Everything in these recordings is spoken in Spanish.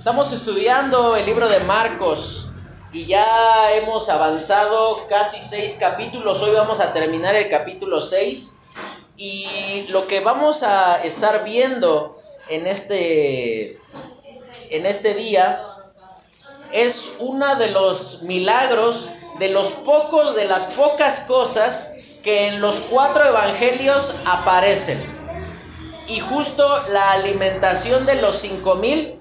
Estamos estudiando el libro de Marcos y ya hemos avanzado casi seis capítulos. Hoy vamos a terminar el capítulo 6 y lo que vamos a estar viendo en este, en este día es uno de los milagros, de los pocos, de las pocas cosas que en los cuatro evangelios aparecen. Y justo la alimentación de los cinco mil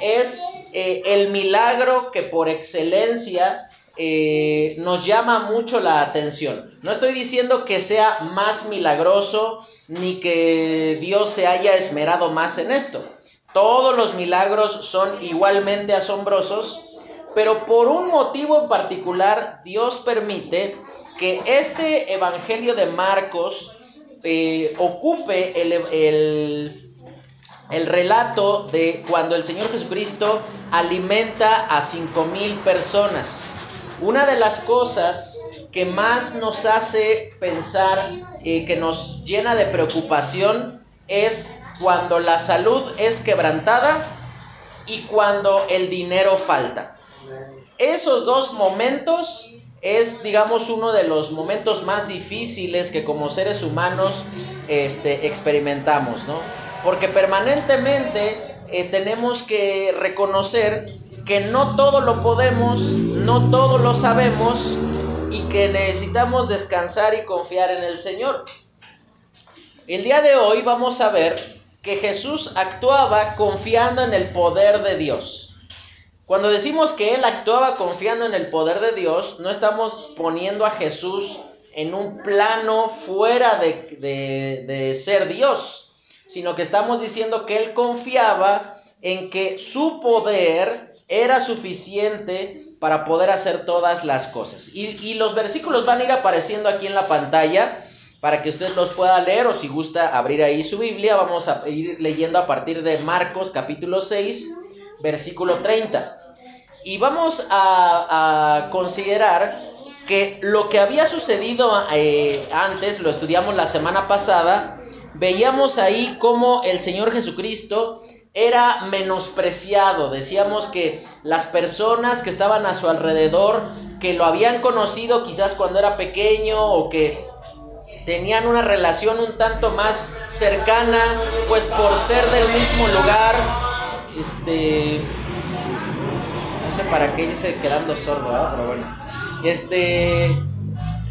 es eh, el milagro que por excelencia eh, nos llama mucho la atención. No estoy diciendo que sea más milagroso ni que Dios se haya esmerado más en esto. Todos los milagros son igualmente asombrosos, pero por un motivo en particular Dios permite que este Evangelio de Marcos eh, ocupe el, el el relato de cuando el Señor Jesucristo alimenta a cinco mil personas. Una de las cosas que más nos hace pensar, y que nos llena de preocupación, es cuando la salud es quebrantada y cuando el dinero falta. Esos dos momentos es, digamos, uno de los momentos más difíciles que como seres humanos este, experimentamos, ¿no? Porque permanentemente eh, tenemos que reconocer que no todo lo podemos, no todo lo sabemos y que necesitamos descansar y confiar en el Señor. El día de hoy vamos a ver que Jesús actuaba confiando en el poder de Dios. Cuando decimos que Él actuaba confiando en el poder de Dios, no estamos poniendo a Jesús en un plano fuera de, de ser Dios sino que estamos diciendo que él confiaba en que su poder era suficiente para poder hacer todas las cosas. Y, los versículos van a ir apareciendo aquí en la pantalla para que usted los pueda leer o si gusta abrir ahí su Biblia, vamos a ir leyendo a partir de Marcos capítulo 6, versículo 30. Y vamos a, considerar que lo que había sucedido eh, antes, lo estudiamos la semana pasada, veíamos ahí cómo el Señor Jesucristo era menospreciado. Decíamos que las personas que estaban a su alrededor, que lo habían conocido quizás cuando era pequeño o que tenían una relación un tanto más cercana, pues por ser del mismo lugar, este, no sé para qué irse quedando sordo, pero bueno, este,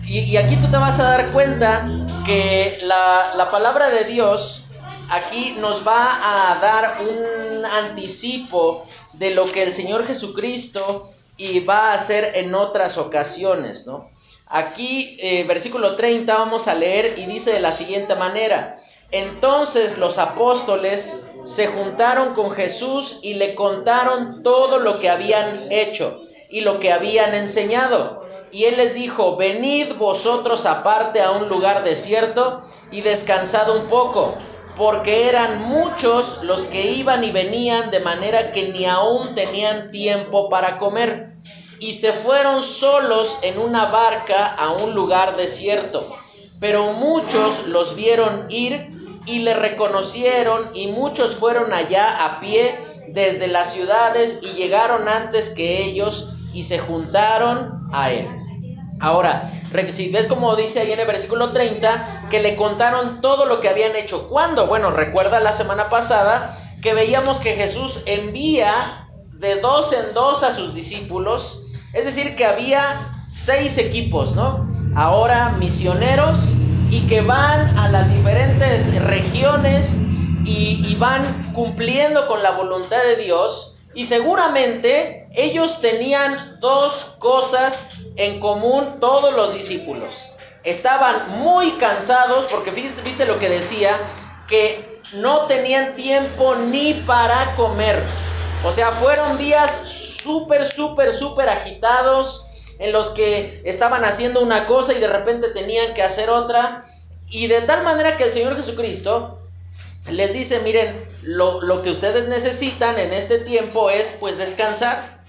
y, aquí tú te vas a dar cuenta que la, palabra de Dios aquí nos va a dar un anticipo de lo que el Señor Jesucristo y va a hacer en otras ocasiones, ¿no? Aquí, eh, versículo 30, vamos a leer y dice de la siguiente manera, entonces los apóstoles se juntaron con Jesús y le contaron todo lo que habían hecho y lo que habían enseñado y él les dijo, venid vosotros aparte a un lugar desierto y descansad un poco, porque eran muchos los que iban y venían de manera que ni aún tenían tiempo para comer. Y se fueron solos en una barca a un lugar desierto. Pero muchos los vieron ir y le reconocieron y muchos fueron allá a pie desde las ciudades y llegaron antes que ellos y se juntaron a él. Ahora, si ves como dice ahí en el versículo 30, que le contaron todo lo que habían hecho. ¿Cuándo? Bueno, recuerda la semana pasada que veíamos que Jesús envía de dos en dos a sus discípulos. Es decir, que había seis equipos, ¿no? Ahora misioneros y que van a las diferentes regiones y, y van cumpliendo con la voluntad de Dios. Y seguramente ellos tenían dos cosas en común todos los discípulos. Estaban muy cansados porque viste, lo que decía, que no tenían tiempo ni para comer. O sea, fueron días súper, súper, súper agitados en los que estaban haciendo una cosa y de repente tenían que hacer otra. Y de tal manera que el Señor Jesucristo les dice, miren, lo, lo que ustedes necesitan en este tiempo es pues descansar.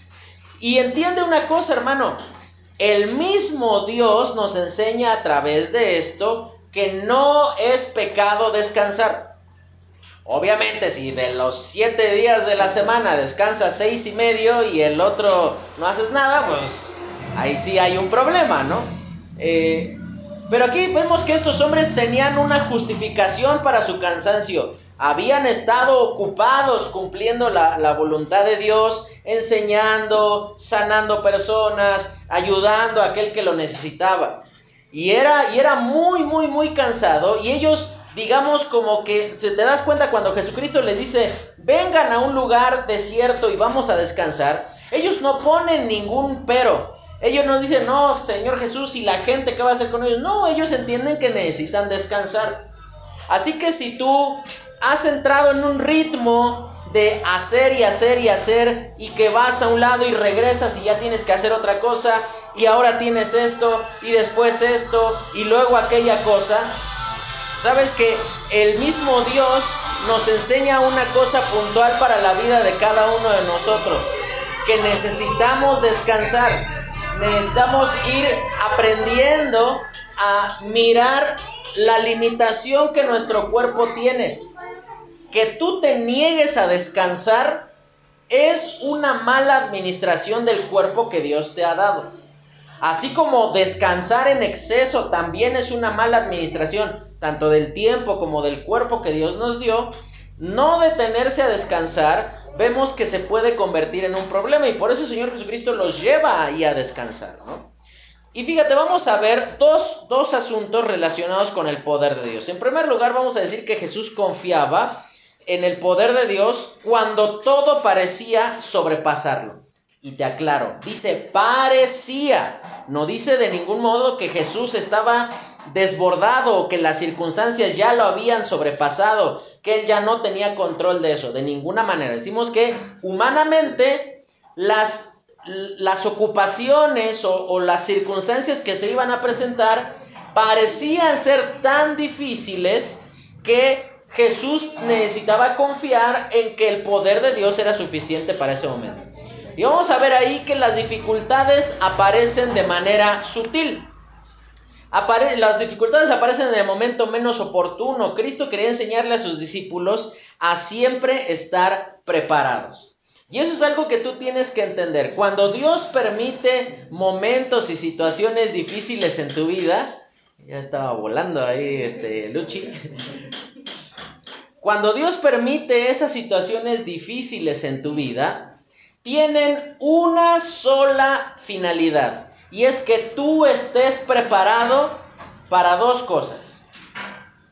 Y entiende una cosa, hermano, el mismo Dios nos enseña a través de esto que no es pecado descansar. Obviamente, si de los siete días de la semana descansas seis y medio y el otro no haces nada, pues ahí sí hay un problema, ¿no? Eh, pero aquí vemos que estos hombres tenían una justificación para su cansancio. Habían estado ocupados cumpliendo la, la, voluntad de Dios, enseñando, sanando personas, ayudando a aquel que lo necesitaba. Y era, y era muy, muy, muy cansado. Y ellos digamos como que te das cuenta cuando Jesucristo les dice, vengan a un lugar desierto y vamos a descansar, ellos no ponen ningún pero. Ellos nos dicen, no, Señor Jesús, ¿y la gente qué va a hacer con ellos? No, ellos entienden que necesitan descansar. Así que si tú has entrado en un ritmo de hacer y hacer y hacer y que vas a un lado y regresas y ya tienes que hacer otra cosa y ahora tienes esto y después esto y luego aquella cosa, Sabes que el mismo Dios nos enseña una cosa puntual para la vida de cada uno de nosotros, que necesitamos descansar, necesitamos ir aprendiendo a mirar la limitación que nuestro cuerpo tiene. Que tú te niegues a descansar es una mala administración del cuerpo que Dios te ha dado. Así como descansar en exceso también es una mala administración, tanto del tiempo como del cuerpo que Dios nos dio, no detenerse a descansar, vemos que se puede convertir en un problema y por eso el Señor Jesucristo los lleva ahí a descansar. Y fíjate, vamos a ver dos, dos asuntos relacionados con el poder de Dios. En primer lugar, vamos a decir que Jesús confiaba en el poder de Dios cuando todo parecía sobrepasarlo. Y te aclaro, dice parecía, no dice de ningún modo que Jesús estaba desbordado que las circunstancias ya lo habían sobrepasado, que él ya no tenía control de eso, de ninguna manera. Decimos que humanamente las, las ocupaciones o, o las circunstancias que se iban a presentar parecían ser tan difíciles que Jesús necesitaba confiar en que el poder de Dios era suficiente para ese momento. Y vamos a ver ahí que las dificultades aparecen de manera sutil. Las dificultades aparecen en el momento menos oportuno. Cristo quería enseñarle a sus discípulos a siempre estar preparados. Y eso es algo que tú tienes que entender. Cuando Dios permite momentos y situaciones difíciles en tu vida, ya estaba volando ahí este Luchi. Cuando Dios permite esas situaciones difíciles en tu vida, tienen una sola finalidad y es que tú estés preparado para dos cosas.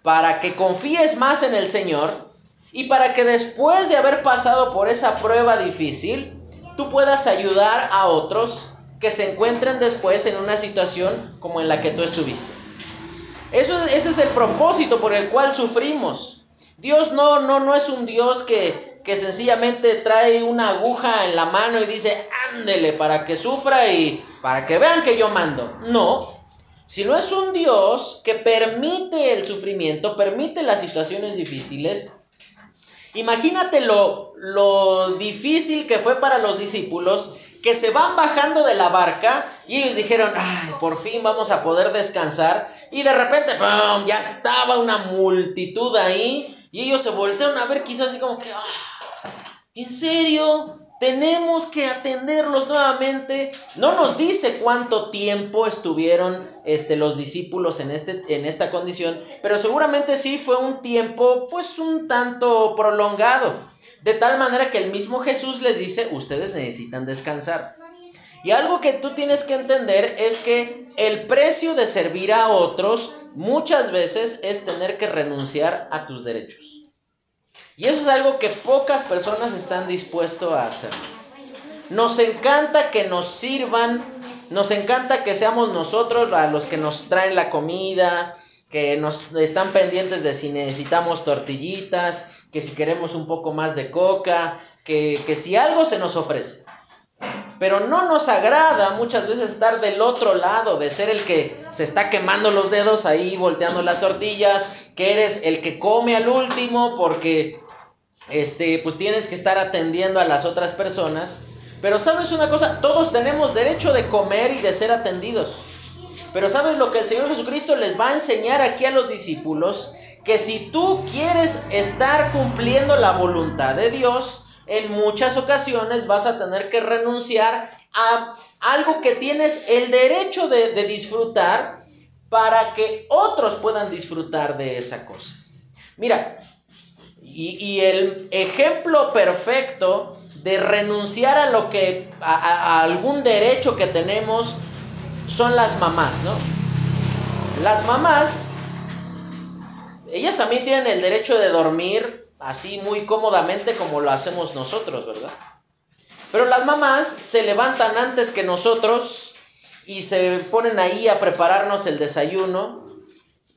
Para que confíes más en el Señor y para que después de haber pasado por esa prueba difícil, tú puedas ayudar a otros que se encuentren después en una situación como en la que tú estuviste. Eso, ese es el propósito por el cual sufrimos. Dios no, no, no es un Dios que, que sencillamente trae una aguja en la mano y dice, ándele para que sufra y para que vean que yo mando. No, sino es un Dios que permite el sufrimiento, permite las situaciones difíciles. Imagínate lo, difícil que fue para los discípulos que se van bajando de la barca y ellos dijeron, ay, por fin vamos a poder descansar. Y de repente, ya estaba una multitud ahí y ellos se voltearon a ver quizás así como que, ah, ¿En serio? Tenemos que atenderlos nuevamente. No nos dice cuánto tiempo estuvieron este, los discípulos en, este, en esta condición, pero seguramente sí fue un tiempo pues un tanto prolongado. De tal manera que el mismo Jesús les dice, ustedes necesitan descansar. Y algo que tú tienes que entender es que el precio de servir a otros muchas veces es tener que renunciar a tus derechos. Y eso es algo que pocas personas están dispuestos a hacer. Nos encanta que nos sirvan, nos encanta que seamos nosotros a los que nos traen la comida, que nos están pendientes de si necesitamos tortillitas, que si queremos un poco más de coca, que, que si algo se nos ofrece. Pero no nos agrada muchas veces estar del otro lado, de ser el que se está quemando los dedos ahí volteando las tortillas, que eres el que come al último porque este, pues tienes que estar atendiendo a las otras personas. Pero sabes una cosa, todos tenemos derecho de comer y de ser atendidos. Pero ¿sabes lo que el Señor Jesucristo les va a enseñar aquí a los discípulos? Que si tú quieres estar cumpliendo la voluntad de Dios, en muchas ocasiones vas a tener que renunciar a algo que tienes el derecho de, disfrutar para que otros puedan disfrutar de esa cosa. Mira, y, el ejemplo perfecto de renunciar a lo que, a, algún derecho que tenemos, son las mamás, ¿no? Las mamás, ellas también tienen el derecho de dormir así muy cómodamente como lo hacemos nosotros, ¿verdad? Pero las mamás se levantan antes que nosotros y se ponen ahí a prepararnos el desayuno.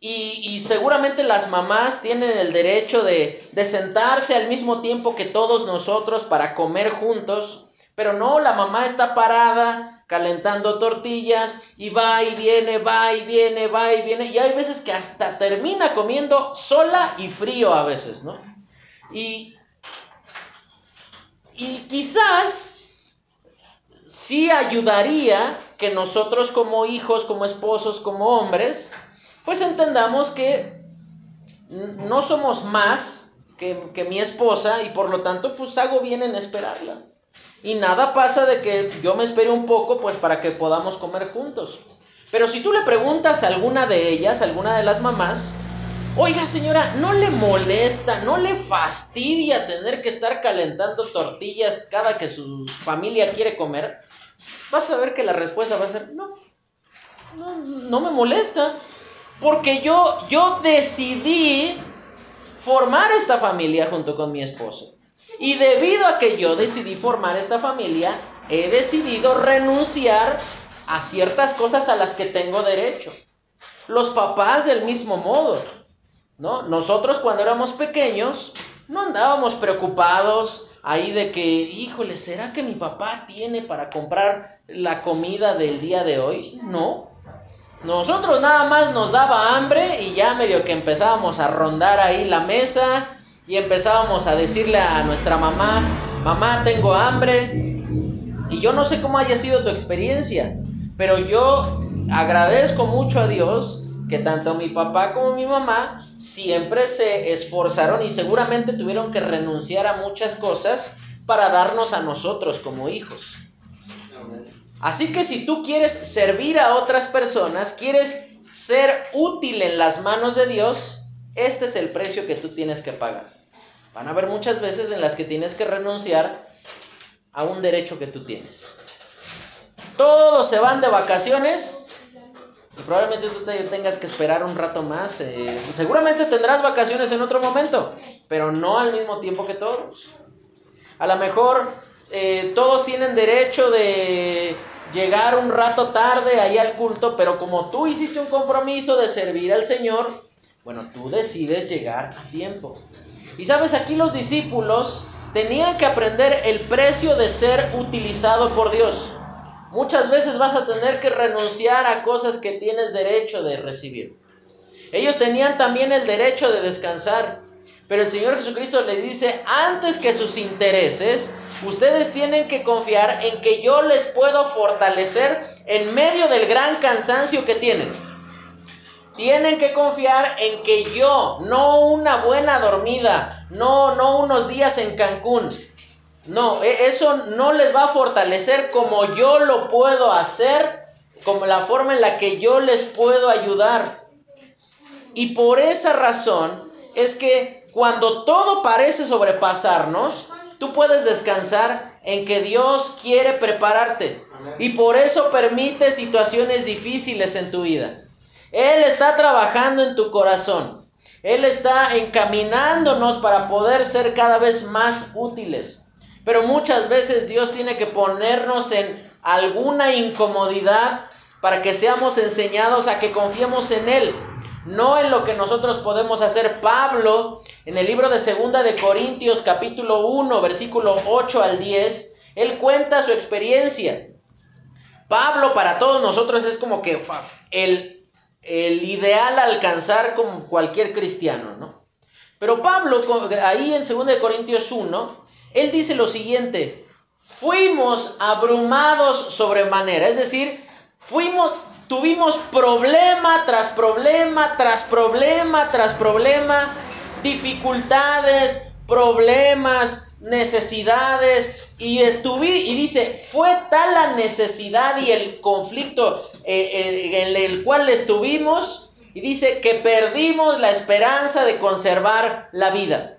Y, seguramente las mamás tienen el derecho de, de sentarse al mismo tiempo que todos nosotros para comer juntos. Pero no, la mamá está parada calentando tortillas y va y viene, va y viene, va y viene. Y hay veces que hasta termina comiendo sola y frío a veces, ¿no? Y, y quizás sí ayudaría que nosotros como hijos, como esposos, como hombres, pues entendamos que no somos más que, que mi esposa y por lo tanto pues hago bien en esperarla. Y nada pasa de que yo me espere un poco pues para que podamos comer juntos. Pero si tú le preguntas a alguna de ellas, a alguna de las mamás, Oiga señora, ¿no le molesta, no le fastidia tener que estar calentando tortillas cada que su familia quiere comer? Vas a ver que la respuesta va a ser, no, no, no me molesta. Porque yo, yo decidí formar esta familia junto con mi esposo. Y debido a que yo decidí formar esta familia, he decidido renunciar a ciertas cosas a las que tengo derecho. Los papás del mismo modo. ¿no? Nosotros cuando éramos pequeños no andábamos preocupados ahí de que, híjole, ¿será que mi papá tiene para comprar la comida del día de hoy? No. Nosotros nada más nos daba hambre y ya medio que empezábamos a rondar ahí la mesa y empezábamos a decirle a nuestra mamá, mamá, tengo hambre. Y yo no sé cómo haya sido tu experiencia, pero yo agradezco mucho a Dios que tanto mi papá como mi mamá siempre se esforzaron y seguramente tuvieron que renunciar a muchas cosas para darnos a nosotros como hijos. Así que si tú quieres servir a otras personas, quieres ser útil en las manos de Dios, este es el precio que tú tienes que pagar. Van a haber muchas veces en las que tienes que renunciar a un derecho que tú tienes. Todos se van de vacaciones probablemente tú tengas que esperar un rato más. Eh, seguramente tendrás vacaciones en otro momento, pero no al mismo tiempo que todos. A lo mejor eh, todos tienen derecho de llegar un rato tarde ahí al culto, pero como tú hiciste un compromiso de servir al Señor, bueno, tú decides llegar a tiempo. Y sabes, aquí los discípulos tenían que aprender el precio de ser utilizado por Dios. Muchas veces vas a tener que renunciar a cosas que tienes derecho de recibir. Ellos tenían también el derecho de descansar, pero el Señor Jesucristo les dice, antes que sus intereses, ustedes tienen que confiar en que yo les puedo fortalecer en medio del gran cansancio que tienen. Tienen que confiar en que yo, no una buena dormida, no, no unos días en Cancún, no, e, eso no les va a fortalecer como yo lo puedo hacer, como la forma en la que yo les puedo ayudar. Y por esa razón es que cuando todo parece sobrepasarnos, tú puedes descansar en que Dios quiere prepararte. Y por eso permite situaciones difíciles en tu vida. Él está trabajando en tu corazón. Él está encaminándonos para poder ser cada vez más útiles. Pero muchas veces Dios tiene que ponernos en alguna incomodidad para que seamos enseñados a que confiemos en Él, no en lo que nosotros podemos hacer. Pablo, en el libro de Segunda de Corintios capítulo 1, versículo 8 al 10, él cuenta su experiencia. Pablo para todos nosotros es como que el, el ideal alcanzar como cualquier cristiano, ¿no? Pero Pablo, ahí en 2 de Corintios 1, él dice lo siguiente, fuimos abrumados sobremanera, es decir, fuimos, tuvimos problema tras problema, tras problema, tras problema, dificultades, problemas, necesidades, y estuve, y dice, fue tal la necesidad y el conflicto eh, en el cual estuvimos, y dice que perdimos la esperanza de conservar la vida.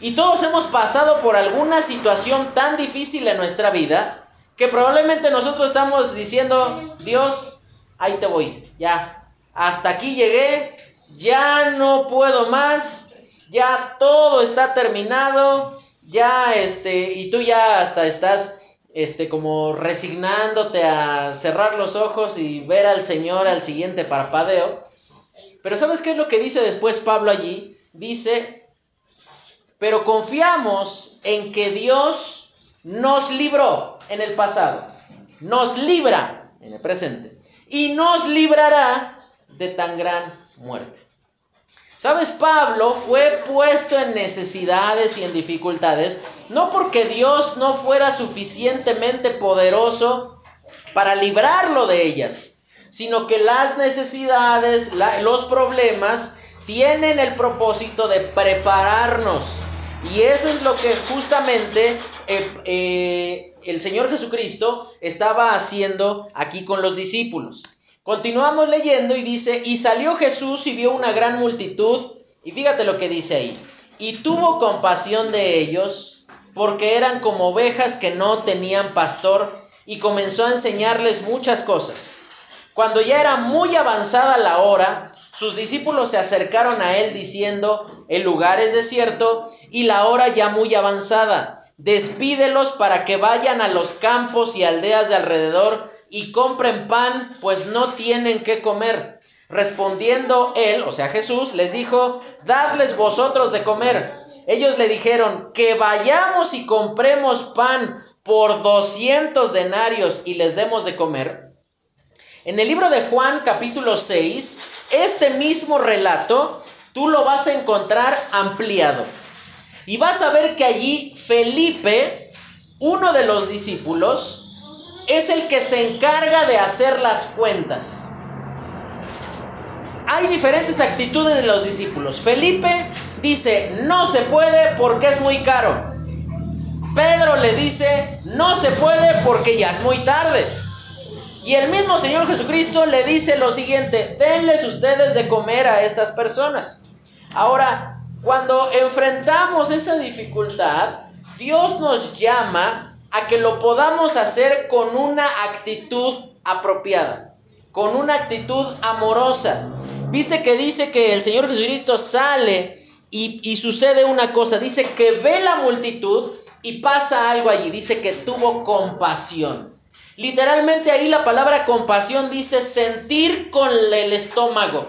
Y todos hemos pasado por alguna situación tan difícil en nuestra vida que probablemente nosotros estamos diciendo, Dios, ahí te voy, ya, hasta aquí llegué, ya no puedo más, ya todo está terminado, ya este, y tú ya hasta estás este como resignándote a cerrar los ojos y ver al Señor al siguiente parpadeo. Pero ¿sabes qué es lo que dice después Pablo allí? Dice, pero confiamos en que Dios nos libró en el pasado, nos libra en el presente y nos librará de tan gran muerte. Sabes, Pablo fue puesto en necesidades y en dificultades, no porque Dios no fuera suficientemente poderoso para librarlo de ellas, sino que las necesidades, los problemas, tienen el propósito de prepararnos. Y eso es lo que justamente eh, eh, el Señor Jesucristo estaba haciendo aquí con los discípulos. Continuamos leyendo y dice, y salió Jesús y vio una gran multitud, y fíjate lo que dice ahí, y tuvo compasión de ellos, porque eran como ovejas que no tenían pastor, y comenzó a enseñarles muchas cosas. Cuando ya era muy avanzada la hora, sus discípulos se acercaron a él diciendo, el lugar es desierto y la hora ya muy avanzada. Despídelos para que vayan a los campos y aldeas de alrededor y compren pan, pues no tienen que comer. Respondiendo él, o sea Jesús, les dijo, dadles vosotros de comer. Ellos le dijeron, que vayamos y compremos pan por 200 denarios y les demos de comer. En el libro de Juan capítulo 6, este mismo relato tú lo vas a encontrar ampliado. Y vas a ver que allí Felipe, uno de los discípulos, es el que se encarga de hacer las cuentas. Hay diferentes actitudes de los discípulos. Felipe dice, no se puede porque es muy caro. Pedro le dice, no se puede porque ya es muy tarde. Y el mismo Señor Jesucristo le dice lo siguiente, denles ustedes de comer a estas personas. Ahora, cuando enfrentamos esa dificultad, Dios nos llama a que lo podamos hacer con una actitud apropiada, con una actitud amorosa. Viste que dice que el Señor Jesucristo sale y, y sucede una cosa, dice que ve la multitud y pasa algo allí, dice que tuvo compasión. Literalmente ahí la palabra compasión dice sentir con el estómago.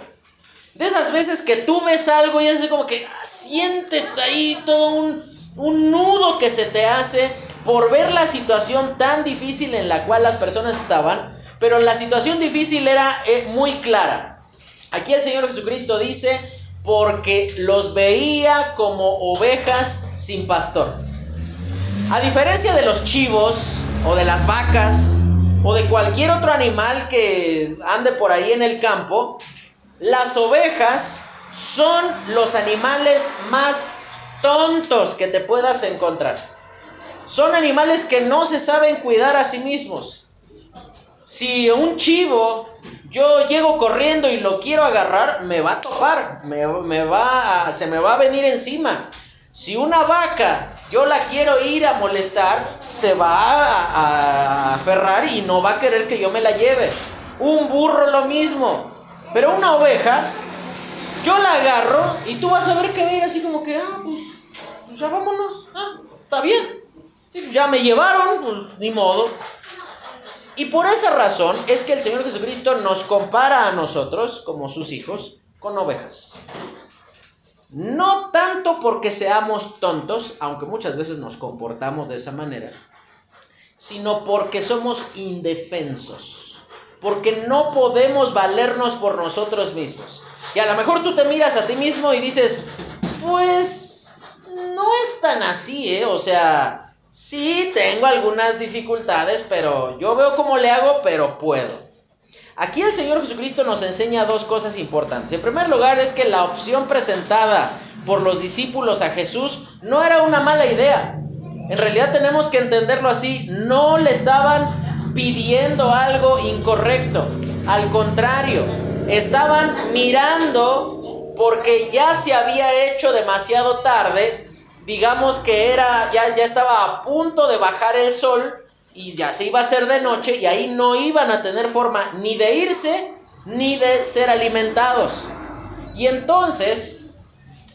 De esas veces que tú ves algo y es como que sientes ahí todo un, un nudo que se te hace por ver la situación tan difícil en la cual las personas estaban, pero la situación difícil era eh, muy clara. Aquí el Señor Jesucristo dice, porque los veía como ovejas sin pastor. A diferencia de los chivos o de las vacas o de cualquier otro animal que ande por ahí en el campo, las ovejas son los animales más tontos que te puedas encontrar. Son animales que no se saben cuidar a sí mismos. Si un chivo yo llego corriendo y lo quiero agarrar, me va a topar, me, va se me va a venir encima. Si una vaca yo la quiero ir a molestar, se va a, aferrar y no va a querer que yo me la lleve. Un burro lo mismo. Pero una oveja, yo la agarro y tú vas a ver que va así como que, ah, pues, pues ya vámonos, ah, está bien. Sí, ya me llevaron, pues ni modo. Y por esa razón es que el Señor Jesucristo nos compara a nosotros, como sus hijos, con ovejas. No tanto porque seamos tontos, aunque muchas veces nos comportamos de esa manera, sino porque somos indefensos, porque no podemos valernos por nosotros mismos. Y a lo mejor tú te miras a ti mismo y dices, pues no es tan así, ¿eh? O sea, Sí, tengo algunas dificultades, pero yo veo cómo le hago, pero puedo. Aquí el Señor Jesucristo nos enseña dos cosas importantes. En primer lugar es que la opción presentada por los discípulos a Jesús no era una mala idea. En realidad tenemos que entenderlo así. No le estaban pidiendo algo incorrecto. Al contrario, estaban mirando porque ya se había hecho demasiado tarde. Digamos que era ya, ya estaba a punto de bajar el sol y ya se iba a hacer de noche y ahí no iban a tener forma ni de irse ni de ser alimentados. Y entonces,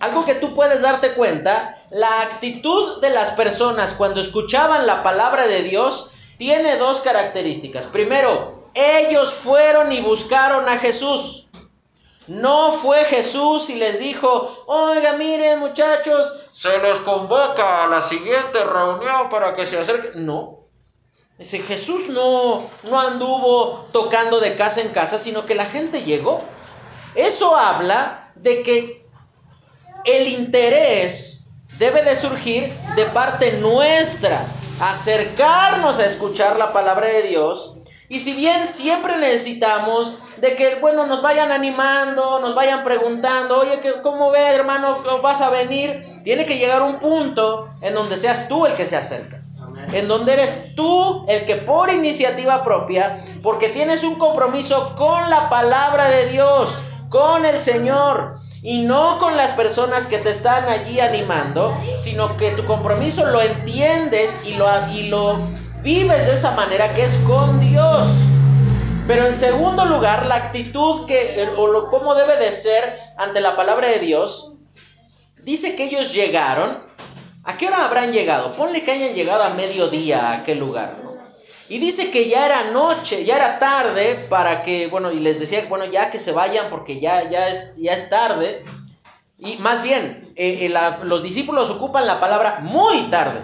algo que tú puedes darte cuenta, la actitud de las personas cuando escuchaban la palabra de Dios tiene dos características. Primero, ellos fueron y buscaron a Jesús. No fue Jesús y les dijo, oiga, miren muchachos, se les convoca a la siguiente reunión para que se acerquen. No, Dice, Jesús no, no anduvo tocando de casa en casa, sino que la gente llegó. Eso habla de que el interés debe de surgir de parte nuestra, acercarnos a escuchar la palabra de Dios. Y si bien siempre necesitamos de que, bueno, nos vayan animando, nos vayan preguntando, oye, ¿cómo ve, hermano, vas a venir? Tiene que llegar un punto en donde seas tú el que se acerca en donde eres tú el que por iniciativa propia, porque tienes un compromiso con la palabra de Dios, con el Señor, y no con las personas que te están allí animando, sino que tu compromiso lo entiendes y lo, y lo vives de esa manera que es con Dios. Pero en segundo lugar, la actitud que, o lo, cómo debe de ser ante la palabra de Dios, dice que ellos llegaron ¿A qué hora habrán llegado? Ponle que hayan llegado a mediodía a aquel lugar, ¿no? Y dice que ya era noche, ya era tarde para que, bueno, y les decía, bueno, ya que se vayan porque ya, ya, es, ya es tarde. Y más bien, eh, eh, los discípulos ocupan la palabra muy tarde.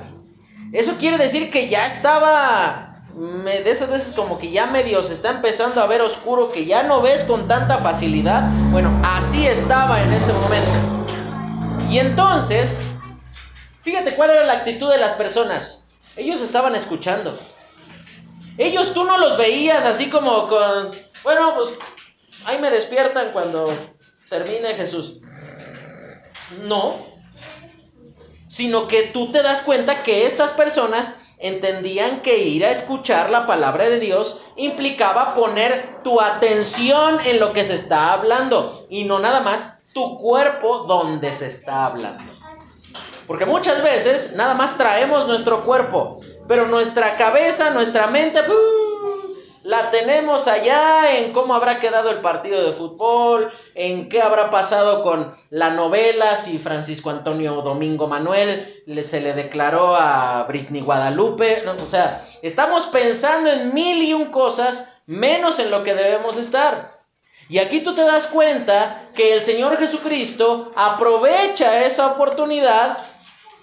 Eso quiere decir que ya estaba, me, de esas veces como que ya medio se está empezando a ver oscuro, que ya no ves con tanta facilidad. Bueno, así estaba en ese momento. Y entonces, Fíjate cuál era la actitud de las personas. Ellos estaban escuchando. Ellos tú no los veías así como con, bueno, pues ahí me despiertan cuando termine Jesús. No, sino que tú te das cuenta que estas personas entendían que ir a escuchar la palabra de Dios implicaba poner tu atención en lo que se está hablando y no nada más tu cuerpo donde se está hablando. Porque muchas veces nada más traemos nuestro cuerpo, pero nuestra cabeza, nuestra mente, la tenemos allá en cómo habrá quedado el partido de fútbol, en qué habrá pasado con la novela, si Francisco Antonio Domingo Manuel se le declaró a Britney Guadalupe. o sea, estamos pensando en mil y un cosas menos en lo que debemos estar. Y aquí tú te das cuenta que el Señor Jesucristo aprovecha esa oportunidad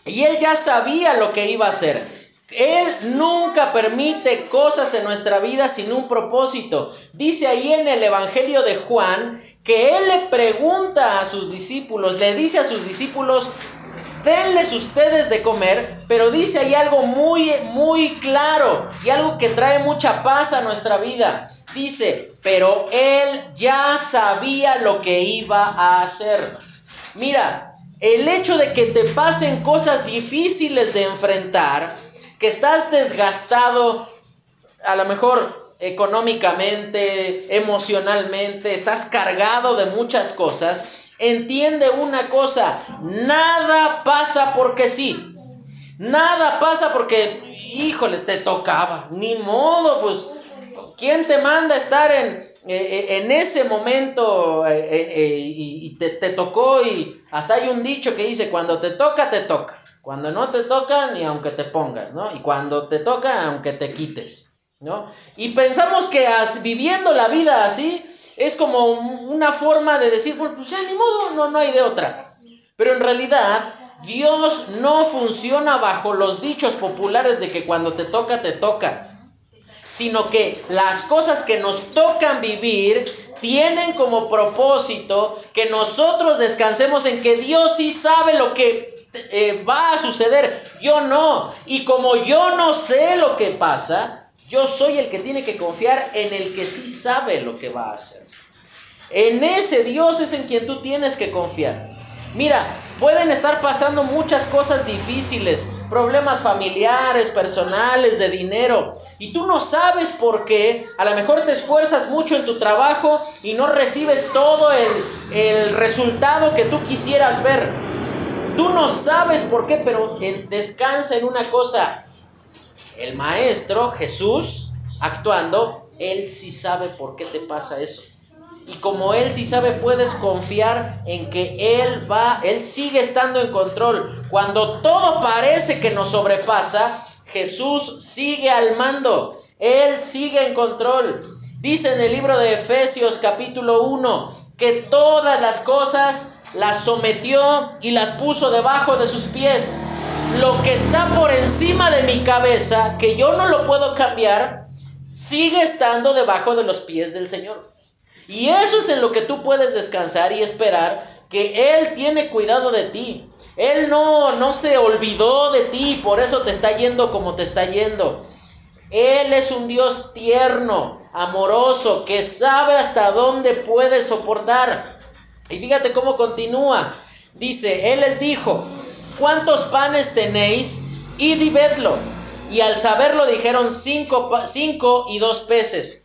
y él ya sabía lo que iba a hacer. Él nunca permite cosas en nuestra vida sin un propósito. Dice ahí en el Evangelio de Juan que Él le pregunta a sus discípulos, le dice a sus discípulos, denles ustedes de comer, pero dice ahí algo muy, muy claro y algo que trae mucha paz a nuestra vida. Dice, pero Él ya sabía lo que iba a hacer. Mira, el hecho de que te pasen cosas difíciles de enfrentar, estás desgastado, a lo mejor económicamente, emocionalmente, estás cargado de muchas cosas, entiende una cosa, nada pasa porque sí. Nada pasa porque, híjole, te tocaba. Ni modo, pues, ¿quién te manda estar en, eh, eh, en ese momento eh, y, te, tocó y hasta hay un dicho que dice, cuando te toca, te toca. Cuando no te toca, ni aunque te pongas, ¿no? Y cuando te toca, aunque te quites, ¿no? Y pensamos que viviendo la vida así es como una forma de decir, pues ya ni modo, no, no hay de otra. Pero en realidad, Dios no funciona bajo los dichos populares de que cuando te toca, te toca sino que las cosas que nos tocan vivir tienen como propósito que nosotros descansemos en que Dios sí sabe lo que eh, va a suceder, yo no. Y como yo no sé lo que pasa, Yo soy el que tiene que confiar en el que sí sabe lo que va a hacer. En ese Dios es en quien tú tienes que confiar. Mira, pueden estar pasando muchas cosas difíciles, problemas familiares, personales, de dinero, y tú no sabes por qué. A lo mejor te esfuerzas mucho en tu trabajo y no recibes todo el, el resultado que tú quisieras ver. Tú no sabes por qué, pero descansa en una cosa. El maestro Jesús actuando, él sí sabe por qué te pasa eso. Y como Él sí sabe, puedes confiar en que Él va, Él sigue estando en control. Cuando todo parece que nos sobrepasa, Jesús sigue al mando. Él sigue en control. Dice en el libro de Efesios capítulo 1 que todas las cosas las sometió y las puso debajo de sus pies. Lo que está por encima de mi cabeza, que yo no lo puedo cambiar, sigue estando debajo de los pies del Señor. Y eso es en lo que tú puedes descansar y esperar que Él tiene cuidado de ti. Él no, no se olvidó de ti, por eso te está yendo como te está yendo. Él es un Dios tierno, amoroso, que sabe hasta dónde puede soportar. Y fíjate cómo continúa. Dice, Él les dijo, ¿cuántos panes tenéis? Y y Y al saberlo dijeron cinco, cinco y dos peces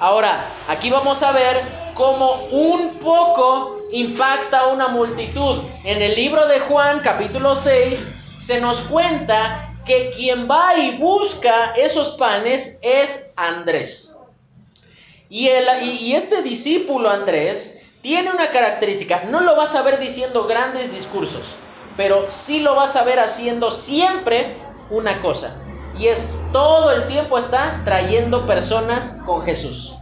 Ahora, aquí vamos a ver como un poco impacta a una multitud. En el libro de Juan capítulo 6 se nos cuenta que quien va y busca esos panes es Andrés. Y, y, este discípulo Andrés tiene una característica, no lo vas a ver diciendo grandes discursos, pero sí lo vas a ver haciendo siempre una cosa. Y es todo el tiempo está trayendo personas con Jesús.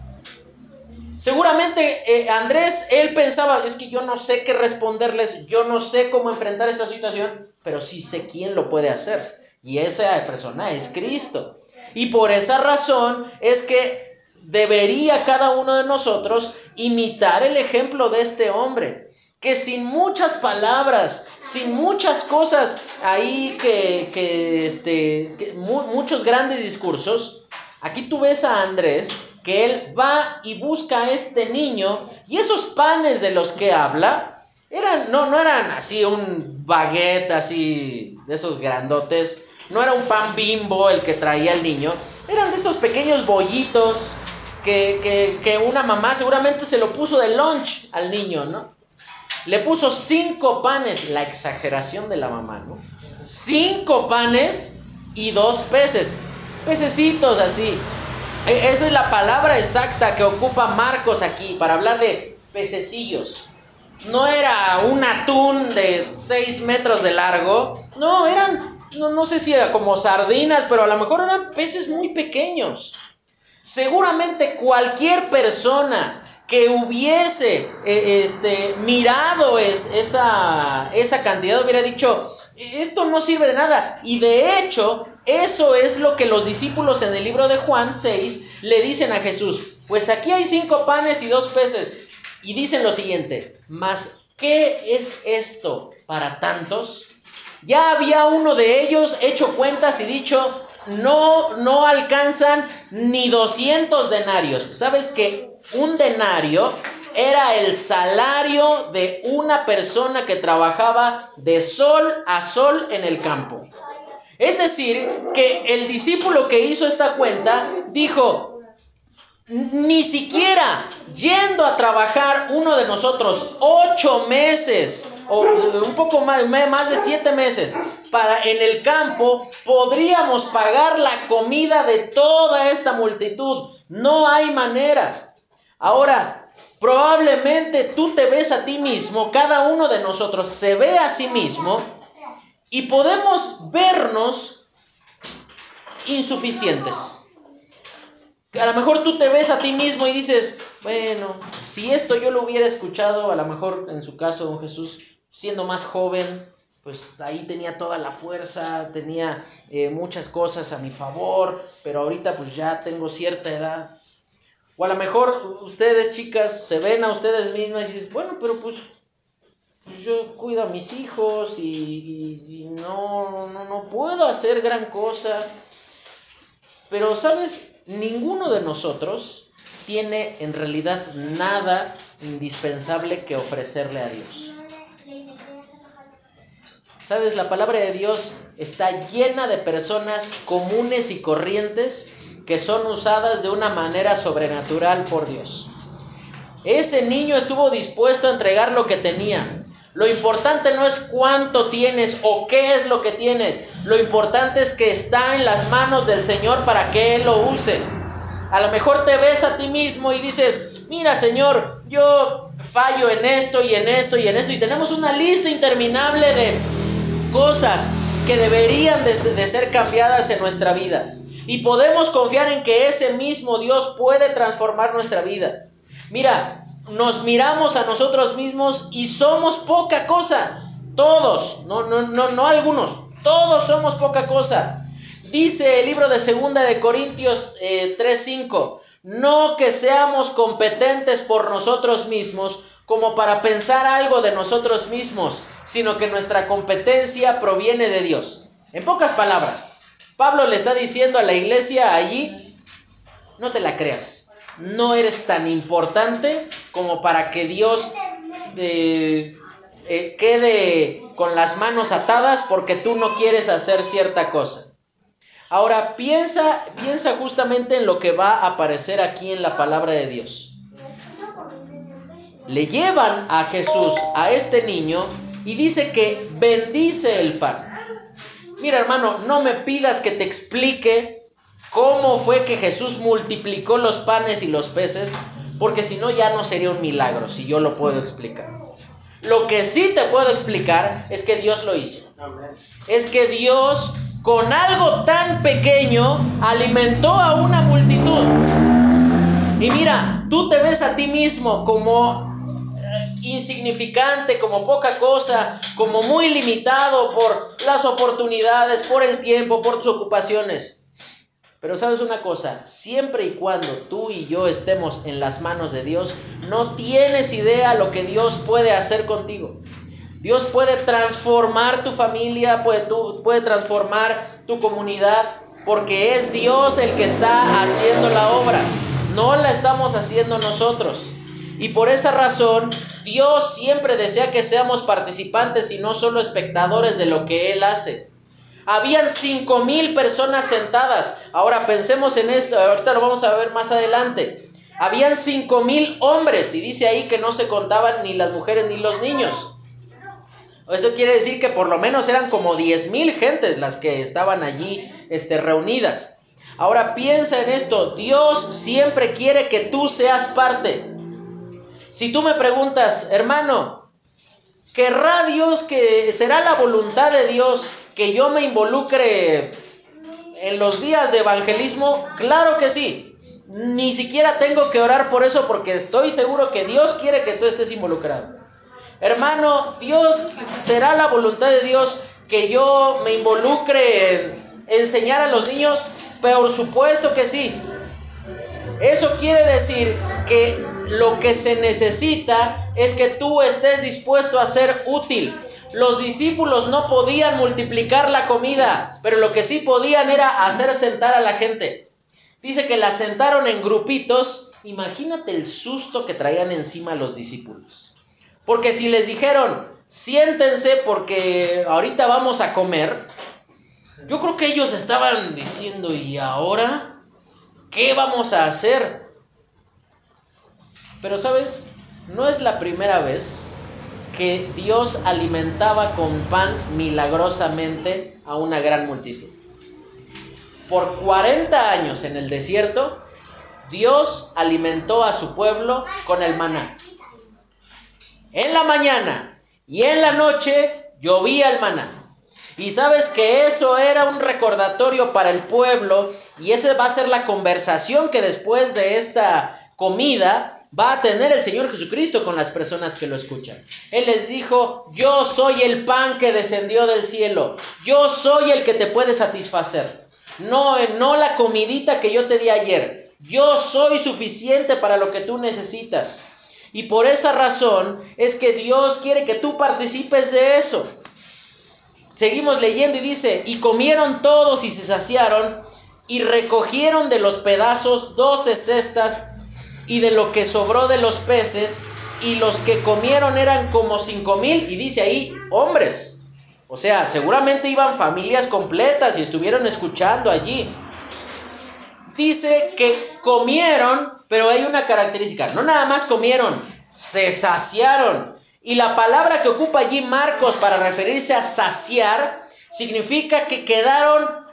Seguramente eh, Andrés, él pensaba, es que yo no sé qué responderles, yo no sé cómo enfrentar esta situación, pero sí sé quién lo puede hacer. Y esa persona es Cristo. Y por esa razón es que debería cada uno de nosotros imitar el ejemplo de este hombre. Que sin muchas palabras, sin muchas cosas ahí que, que este, muchos grandes discursos, aquí tú ves a Andrés que él va y busca a este niño y esos panes de los que habla eran no no eran así un baguette así de esos grandotes, no era un pan bimbo el que traía el niño, eran de estos pequeños bollitos que, que una mamá seguramente se lo puso de lunch al niño, ¿no? Le puso cinco panes, la exageración de la mamá, ¿no? Cinco panes y dos peces, pececitos así, e, esa es la palabra exacta que ocupa Marcos aquí para hablar de pececillos. No era un atún de 6 metros de largo. No, eran, no, sé si era como sardinas, pero a lo mejor eran peces muy pequeños. Seguramente cualquier persona que hubiese eh, este, mirado esa, esa cantidad hubiera dicho, esto no sirve de nada. Y de hecho, eso es lo que los discípulos en el libro de Juan 6 le dicen a Jesús. Pues aquí hay cinco panes y dos peces. Y dicen lo siguiente, mas ¿qué es esto para tantos? Ya había uno de ellos hecho cuentas y dicho, no, no alcanzan ni 200 denarios. ¿Sabes que un denario era el salario de una persona que trabajaba de sol a sol en el campo. Es decir, que el discípulo que hizo esta cuenta dijo, ni siquiera yendo a trabajar uno de nosotros ocho meses o un poco más, más de siete meses para en el campo podríamos pagar la comida de toda esta multitud. No hay manera. Ahora, Probablemente tú te ves a ti mismo, cada uno de nosotros se ve a sí mismo y podemos vernos insuficientes. A lo mejor tú te ves a ti mismo y dices, bueno, si esto yo lo hubiera escuchado, a lo mejor en su caso, don Jesús, siendo más joven, pues ahí tenía toda la fuerza, tenía eh, muchas cosas a mi favor, pero ahorita pues ya tengo cierta edad. O a lo mejor ustedes, chicas, se ven a ustedes mismas y dicen, bueno, pero pues, pues yo cuido a mis hijos y, y no, no, no puedo hacer gran cosa. Pero, ¿sabes? Ninguno de nosotros tiene en realidad nada indispensable que ofrecerle a Dios. Sabes, la palabra de Dios está llena de personas comunes y corrientes que son usadas de una manera sobrenatural por Dios. Ese niño estuvo dispuesto a entregar lo que tenía. Lo importante no es cuánto tienes o qué es lo que tienes. Lo importante es que está en las manos del Señor para que Él lo use. A lo mejor te ves a ti mismo y dices, mira Señor, yo fallo en esto y en esto y en esto. Y tenemos una lista interminable de cosas que deberían de, ser cambiadas en nuestra vida. Y podemos confiar en que ese mismo Dios puede transformar nuestra vida. Mira, nos miramos a nosotros mismos y somos poca cosa. Todos, no, no, no, no algunos, todos somos poca cosa. Dice el libro de Segunda de Corintios 3:5, eh, no que seamos competentes por nosotros mismos como para pensar algo de nosotros mismos, sino que nuestra competencia proviene de Dios. En pocas palabras, Pablo le está diciendo a la iglesia allí, no te la creas, no eres tan importante como para que Dios eh, eh, quede con las manos atadas porque tú no quieres hacer cierta cosa. Ahora piensa, piensa justamente en lo que va a aparecer aquí en la palabra de Dios le llevan a Jesús, a este niño, y dice que bendice el pan. Mira hermano, no me pidas que te explique cómo fue que Jesús multiplicó los panes y los peces, porque si no ya no sería un milagro, si yo lo puedo explicar. Lo que sí te puedo explicar es que Dios lo hizo. Es que Dios con algo tan pequeño alimentó a una multitud. Y mira, tú te ves a ti mismo como insignificante, como poca cosa, como muy limitado por las oportunidades, por el tiempo, por tus ocupaciones. Pero sabes una cosa, siempre y cuando tú y yo estemos en las manos de Dios, no tienes idea lo que Dios puede hacer contigo. Dios puede transformar tu familia, puede, puede transformar tu comunidad, porque es Dios el que está haciendo la obra. No la estamos haciendo nosotros. Y por esa razón, Dios siempre desea que seamos participantes y no solo espectadores de lo que Él hace. Habían cinco mil personas sentadas. Ahora pensemos en esto, ahorita lo vamos a ver más adelante. Habían cinco mil hombres y dice ahí que no se contaban ni las mujeres ni los niños. Eso quiere decir que por lo menos eran como diez mil gentes las que estaban allí este, reunidas. Ahora piensa en esto, Dios siempre quiere que tú seas parte. Si tú me preguntas, hermano, ¿querrá Dios que será la voluntad de Dios que yo me involucre en los días de evangelismo? Claro que sí. Ni siquiera tengo que orar por eso porque estoy seguro que Dios quiere que tú estés involucrado. Hermano, Dios será la voluntad de Dios que yo me involucre en enseñar a los niños, por supuesto que sí. Eso quiere decir que lo que se necesita es que tú estés dispuesto a ser útil. Los discípulos no podían multiplicar la comida, pero lo que sí podían era hacer sentar a la gente. Dice que la sentaron en grupitos. Imagínate el susto que traían encima los discípulos. Porque si les dijeron, siéntense porque ahorita vamos a comer, yo creo que ellos estaban diciendo, ¿y ahora qué vamos a hacer? Pero sabes, no es la primera vez que Dios alimentaba con pan milagrosamente a una gran multitud. Por 40 años en el desierto, Dios alimentó a su pueblo con el maná. En la mañana y en la noche llovía el maná. Y sabes que eso era un recordatorio para el pueblo y esa va a ser la conversación que después de esta comida va a tener el Señor Jesucristo con las personas que lo escuchan. Él les dijo, yo soy el pan que descendió del cielo, yo soy el que te puede satisfacer. No, no la comidita que yo te di ayer, yo soy suficiente para lo que tú necesitas. Y por esa razón es que Dios quiere que tú participes de eso. Seguimos leyendo y dice, y comieron todos y se saciaron y recogieron de los pedazos doce cestas y de lo que sobró de los peces y los que comieron eran como cinco mil y dice ahí hombres. O sea, seguramente iban familias completas y estuvieron escuchando allí. Dice que comieron, pero hay una característica, no nada más comieron, se saciaron. Y la palabra que ocupa allí Marcos para referirse a saciar significa que quedaron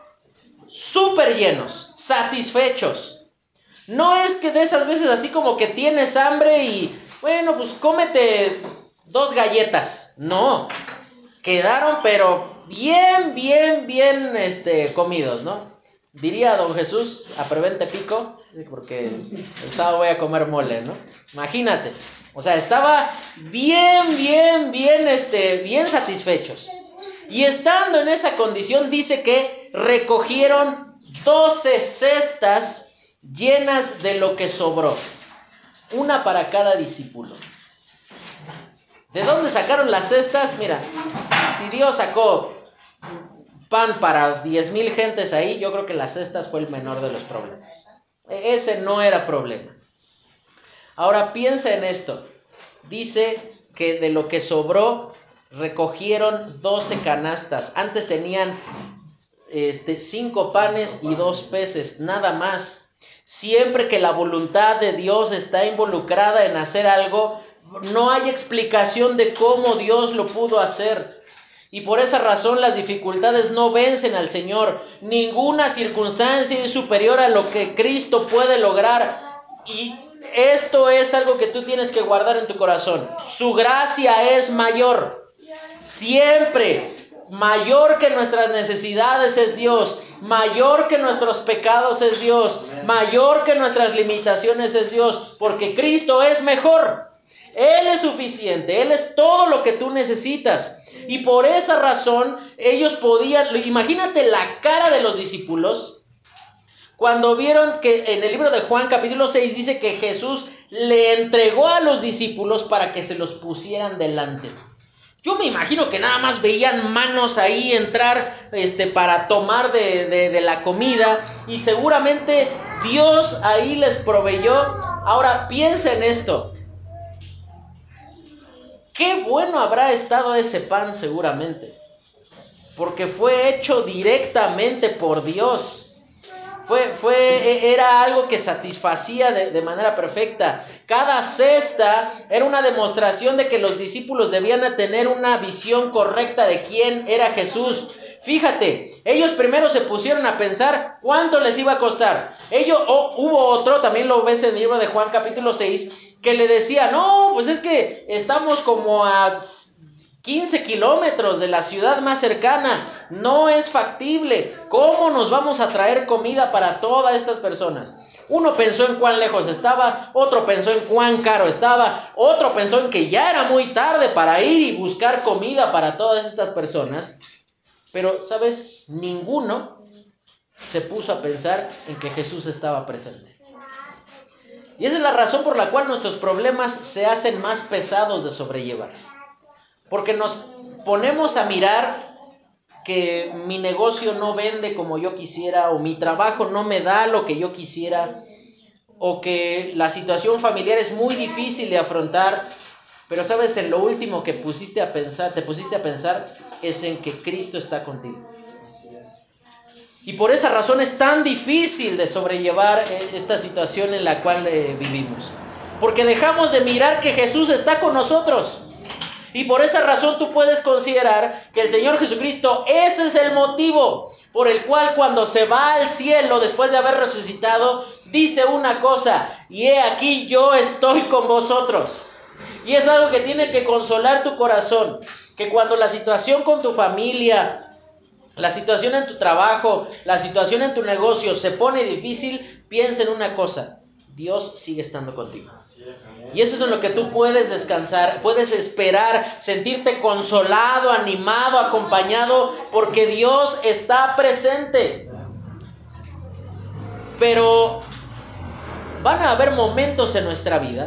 súper llenos, satisfechos. No es que de esas veces así como que tienes hambre y, bueno, pues cómete dos galletas. No, quedaron pero bien, bien, bien este, comidos, ¿no? Diría don Jesús, a prevente pico, porque el sábado voy a comer mole, ¿no? Imagínate. O sea, estaba bien, bien, bien, este, bien satisfechos. Y estando en esa condición, dice que recogieron 12 cestas llenas de lo que sobró. Una para cada discípulo. ¿De dónde sacaron las cestas? Mira, si Dios sacó pan para 10 mil gentes ahí, yo creo que las cestas fue el menor de los problemas. E-, ese no era problema. Ahora piensa en esto. Dice que de lo que sobró recogieron 12 canastas. Antes tenían este, cinco panes y dos peces, nada más. Siempre que la voluntad de Dios está involucrada en hacer algo, no hay explicación de cómo Dios lo pudo hacer. Y por esa razón las dificultades no vencen al Señor. Ninguna circunstancia es superior a lo que Cristo puede lograr. Y esto es algo que tú tienes que guardar en tu corazón. Su gracia es mayor. Siempre. Mayor que nuestras necesidades es Dios. Mayor que nuestros pecados es Dios. Mayor que nuestras limitaciones es Dios. Porque Cristo es mejor. Él es suficiente. Él es todo lo que tú necesitas. Y por esa razón ellos podían... Imagínate la cara de los discípulos cuando vieron que en el libro de Juan capítulo 6 dice que Jesús le entregó a los discípulos para que se los pusieran delante. Yo me imagino que nada más veían manos ahí entrar este, para tomar de, de la comida y seguramente Dios ahí les proveyó. Ahora piensa en esto. Qué bueno habrá estado ese pan seguramente. Porque fue hecho directamente por Dios. Fue, fue, e, era algo que satisfacía de, de, manera perfecta. Cada cesta era una demostración de que los discípulos debían tener una visión correcta de quién era Jesús. Fíjate, ellos primero se pusieron a pensar cuánto les iba a costar. Ellos, oh, hubo otro, también lo ves en el libro de Juan capítulo 6, que le decía, no, pues es que estamos como a 15 kilómetros de la ciudad más cercana. No es factible. ¿Cómo nos vamos a traer comida para todas estas personas? Uno pensó en cuán lejos estaba, otro pensó en cuán caro estaba, otro pensó en que ya era muy tarde para ir y buscar comida para todas estas personas. Pero, ¿sabes? Ninguno se puso a pensar en que Jesús estaba presente. Y esa es la razón por la cual nuestros problemas se hacen más pesados de sobrellevar. Porque nos ponemos a mirar que mi negocio no vende como yo quisiera o mi trabajo no me da lo que yo quisiera o que la situación familiar es muy difícil de afrontar, pero sabes, en lo último que pusiste a pensar, te pusiste a pensar es en que Cristo está contigo. Y por esa razón es tan difícil de sobrellevar eh, esta situación en la cual eh, vivimos. Porque dejamos de mirar que Jesús está con nosotros. Y por esa razón tú puedes considerar que el Señor Jesucristo, ese es el motivo por el cual cuando se va al cielo después de haber resucitado, dice una cosa, y he aquí yo estoy con vosotros. Y es algo que tiene que consolar tu corazón, que cuando la situación con tu familia, la situación en tu trabajo, la situación en tu negocio se pone difícil, piensa en una cosa, Dios sigue estando contigo. Y eso es en lo que tú puedes descansar, puedes esperar, sentirte consolado, animado, acompañado, porque Dios está presente. Pero van a haber momentos en nuestra vida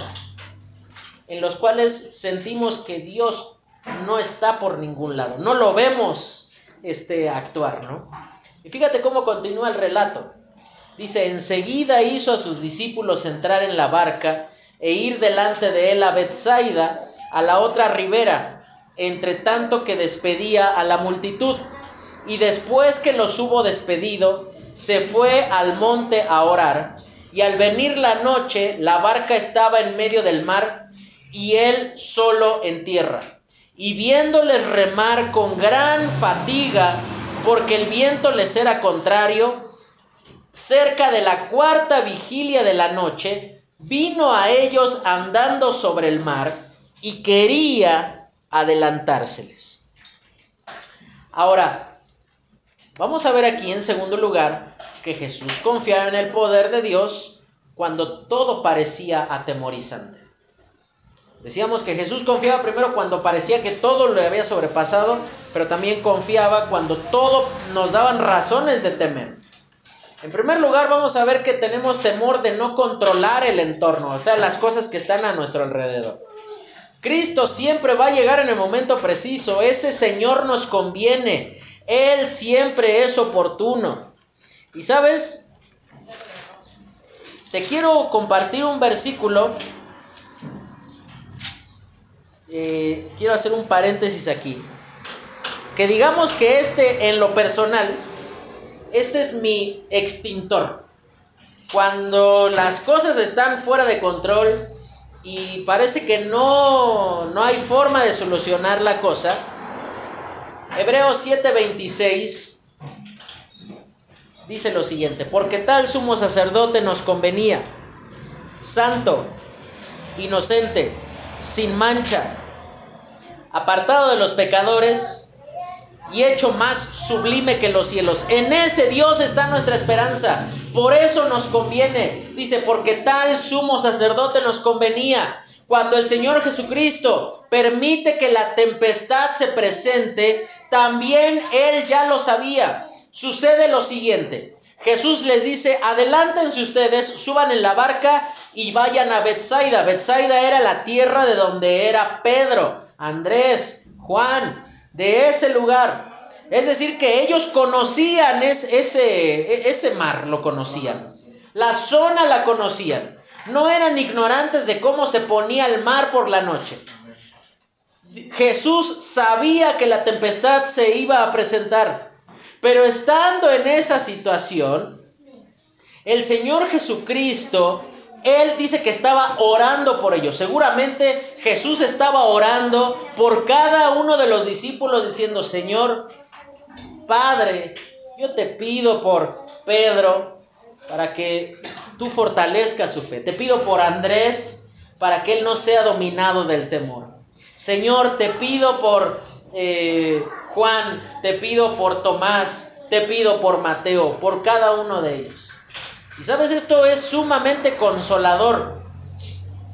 en los cuales sentimos que Dios no está por ningún lado, no lo vemos este, actuar, ¿no? Y fíjate cómo continúa el relato. Dice, enseguida hizo a sus discípulos entrar en la barca e ir delante de él a Bethsaida, a la otra ribera, entre tanto que despedía a la multitud. Y después que los hubo despedido, se fue al monte a orar, y al venir la noche, la barca estaba en medio del mar, y él solo en tierra. Y viéndoles remar con gran fatiga, porque el viento les era contrario, cerca de la cuarta vigilia de la noche, vino a ellos andando sobre el mar y quería adelantárseles. Ahora, vamos a ver aquí en segundo lugar que Jesús confiaba en el poder de Dios cuando todo parecía atemorizante. Decíamos que Jesús confiaba primero cuando parecía que todo le había sobrepasado, pero también confiaba cuando todo nos daban razones de temer. En primer lugar, vamos a ver que tenemos temor de no controlar el entorno, o sea, las cosas que están a nuestro alrededor. Cristo siempre va a llegar en el momento preciso, ese Señor nos conviene, Él siempre es oportuno. Y sabes, te quiero compartir un versículo, eh, quiero hacer un paréntesis aquí, que digamos que este en lo personal, este es mi extintor. Cuando las cosas están fuera de control y parece que no, no hay forma de solucionar la cosa, Hebreos 7:26 dice lo siguiente, porque tal sumo sacerdote nos convenía, santo, inocente, sin mancha, apartado de los pecadores, y hecho más sublime que los cielos. En ese Dios está nuestra esperanza. Por eso nos conviene. Dice, porque tal sumo sacerdote nos convenía. Cuando el Señor Jesucristo permite que la tempestad se presente, también Él ya lo sabía. Sucede lo siguiente. Jesús les dice, adelántense ustedes, suban en la barca y vayan a Bethsaida. Bethsaida era la tierra de donde era Pedro, Andrés, Juan, de ese lugar. Es decir, que ellos conocían ese, ese mar, lo conocían. La zona la conocían. No eran ignorantes de cómo se ponía el mar por la noche. Jesús sabía que la tempestad se iba a presentar. Pero estando en esa situación, el Señor Jesucristo él dice que estaba orando por ellos. Seguramente Jesús estaba orando por cada uno de los discípulos diciendo, Señor, Padre, yo te pido por Pedro para que tú fortalezcas su fe. Te pido por Andrés para que él no sea dominado del temor. Señor, te pido por eh, Juan, te pido por Tomás, te pido por Mateo, por cada uno de ellos. Y sabes, esto es sumamente consolador,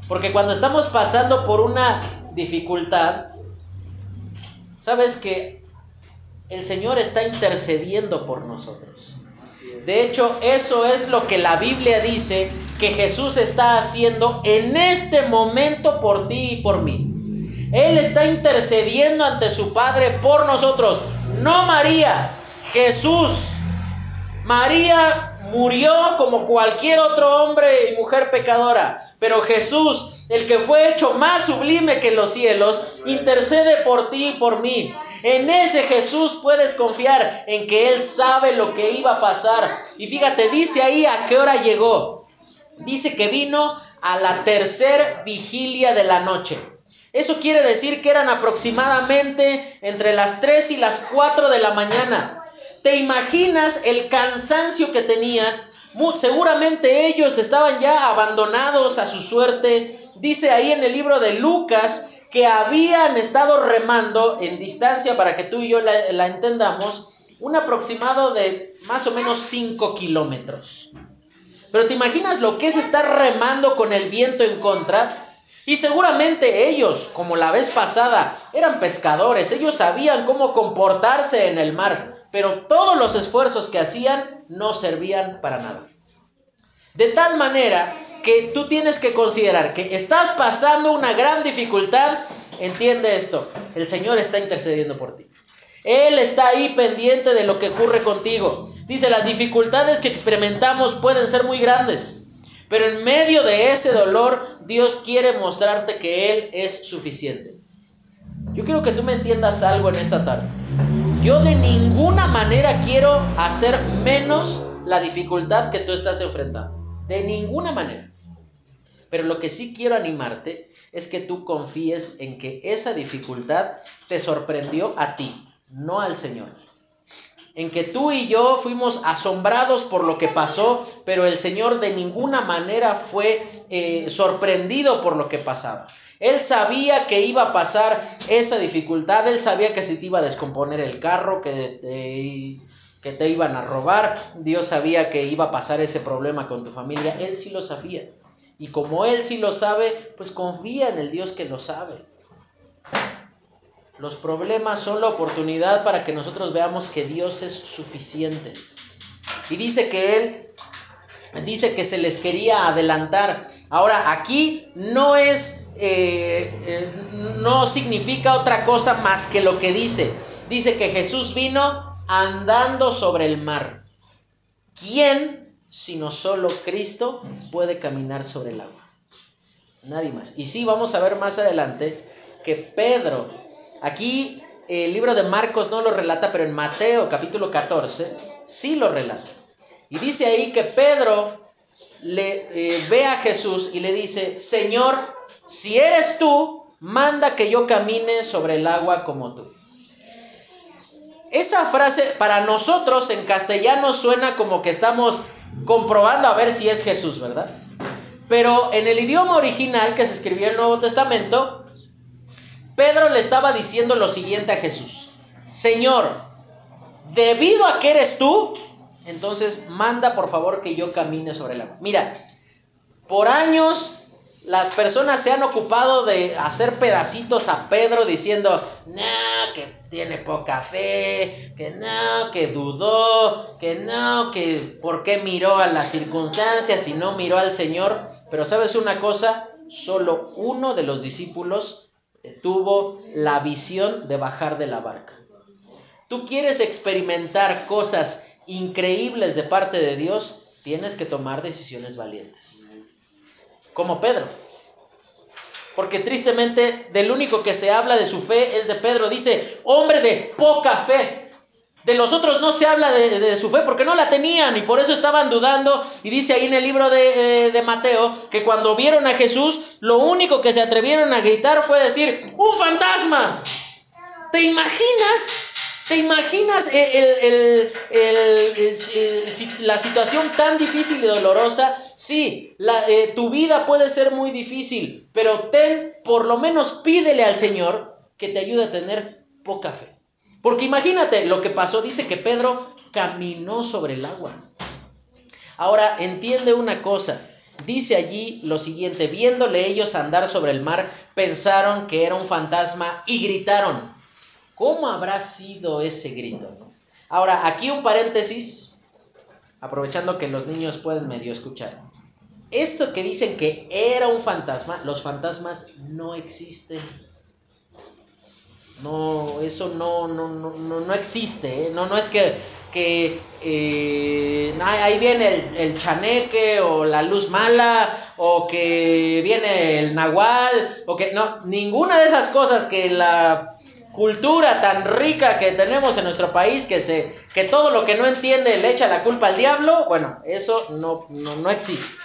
porque cuando estamos pasando por una dificultad, sabes que el Señor está intercediendo por nosotros. De hecho, eso es lo que la Biblia dice que Jesús está haciendo en este momento por ti y por mí. Él está intercediendo ante su Padre por nosotros, no María, Jesús. María murió como cualquier otro hombre y mujer pecadora, pero Jesús, el que fue hecho más sublime que los cielos, intercede por ti y por mí. En ese Jesús puedes confiar en que Él sabe lo que iba a pasar. Y fíjate, dice ahí a qué hora llegó. Dice que vino a la tercer vigilia de la noche. Eso quiere decir que eran aproximadamente entre las 3 y las 4 de la mañana. ¿Te imaginas el cansancio que tenían? seguramente ellos estaban ya abandonados a su suerte. Dice ahí en el libro de Lucas que habían estado remando en distancia, para que tú y yo la, la entendamos, un aproximado de más o menos 5 kilómetros. Pero ¿te imaginas lo que es estar remando con el viento en contra? Y seguramente ellos, como la vez pasada, eran pescadores, ellos sabían cómo comportarse en el mar, pero todos los esfuerzos que hacían no servían para nada. De tal manera que tú tienes que considerar que estás pasando una gran dificultad, entiende esto, el Señor está intercediendo por ti. Él está ahí pendiente de lo que ocurre contigo. Dice, las dificultades que experimentamos pueden ser muy grandes. Pero en medio de ese dolor, Dios quiere mostrarte que Él es suficiente. Yo quiero que tú me entiendas algo en esta tarde. Yo de ninguna manera quiero hacer menos la dificultad que tú estás enfrentando. De ninguna manera. Pero lo que sí quiero animarte es que tú confíes en que esa dificultad te sorprendió a ti, no al Señor en que tú y yo fuimos asombrados por lo que pasó, pero el Señor de ninguna manera fue eh, sorprendido por lo que pasaba. Él sabía que iba a pasar esa dificultad, él sabía que se te iba a descomponer el carro, que te, que te iban a robar, Dios sabía que iba a pasar ese problema con tu familia, él sí lo sabía. Y como él sí lo sabe, pues confía en el Dios que lo sabe. Los problemas son la oportunidad para que nosotros veamos que Dios es suficiente. Y dice que Él, dice que se les quería adelantar. Ahora, aquí no es, eh, eh, no significa otra cosa más que lo que dice. Dice que Jesús vino andando sobre el mar. ¿Quién, sino solo Cristo, puede caminar sobre el agua? Nadie más. Y sí, vamos a ver más adelante que Pedro Aquí el libro de Marcos no lo relata, pero en Mateo capítulo 14 sí lo relata. Y dice ahí que Pedro le eh, ve a Jesús y le dice, Señor, si eres tú, manda que yo camine sobre el agua como tú. Esa frase para nosotros en castellano suena como que estamos comprobando a ver si es Jesús, ¿verdad? Pero en el idioma original que se escribió el Nuevo Testamento, Pedro le estaba diciendo lo siguiente a Jesús. Señor, debido a que eres tú, entonces manda por favor que yo camine sobre el agua. Mira, por años las personas se han ocupado de hacer pedacitos a Pedro diciendo, no, que tiene poca fe, que no, que dudó, que no, que por qué miró a las circunstancias y no miró al Señor. Pero sabes una cosa, solo uno de los discípulos tuvo la visión de bajar de la barca. Tú quieres experimentar cosas increíbles de parte de Dios, tienes que tomar decisiones valientes. Como Pedro. Porque tristemente del único que se habla de su fe es de Pedro. Dice, hombre de poca fe. De los otros no se habla de, su fe porque no la tenían y por eso estaban dudando. Y dice ahí en el libro de, de, Mateo que cuando vieron a Jesús, lo único que se atrevieron a gritar fue decir, ¡un fantasma! ¿Te imaginas? ¿Te imaginas el, la situación tan difícil y dolorosa? Sí, eh, tu vida puede ser muy difícil, pero ten, por lo menos pídele al Señor que te ayude a tener poca fe. Porque imagínate lo que pasó, dice que Pedro caminó sobre el agua. Ahora, entiende una cosa, dice allí lo siguiente, viéndole ellos andar sobre el mar, pensaron que era un fantasma y gritaron. ¿Cómo habrá sido ese grito? Ahora, aquí un paréntesis, aprovechando que los niños pueden medio escuchar. Esto que dicen que era un fantasma, los fantasmas no existen. No, eso no, no, no, no, existe. ¿eh? No, no es que, que eh, ahí viene el, chaneque o la luz mala o que viene el nahual o que no, ninguna de esas cosas que la cultura tan rica que tenemos en nuestro país que se que todo lo que no entiende le echa la culpa al diablo, bueno, eso no, no, no existe.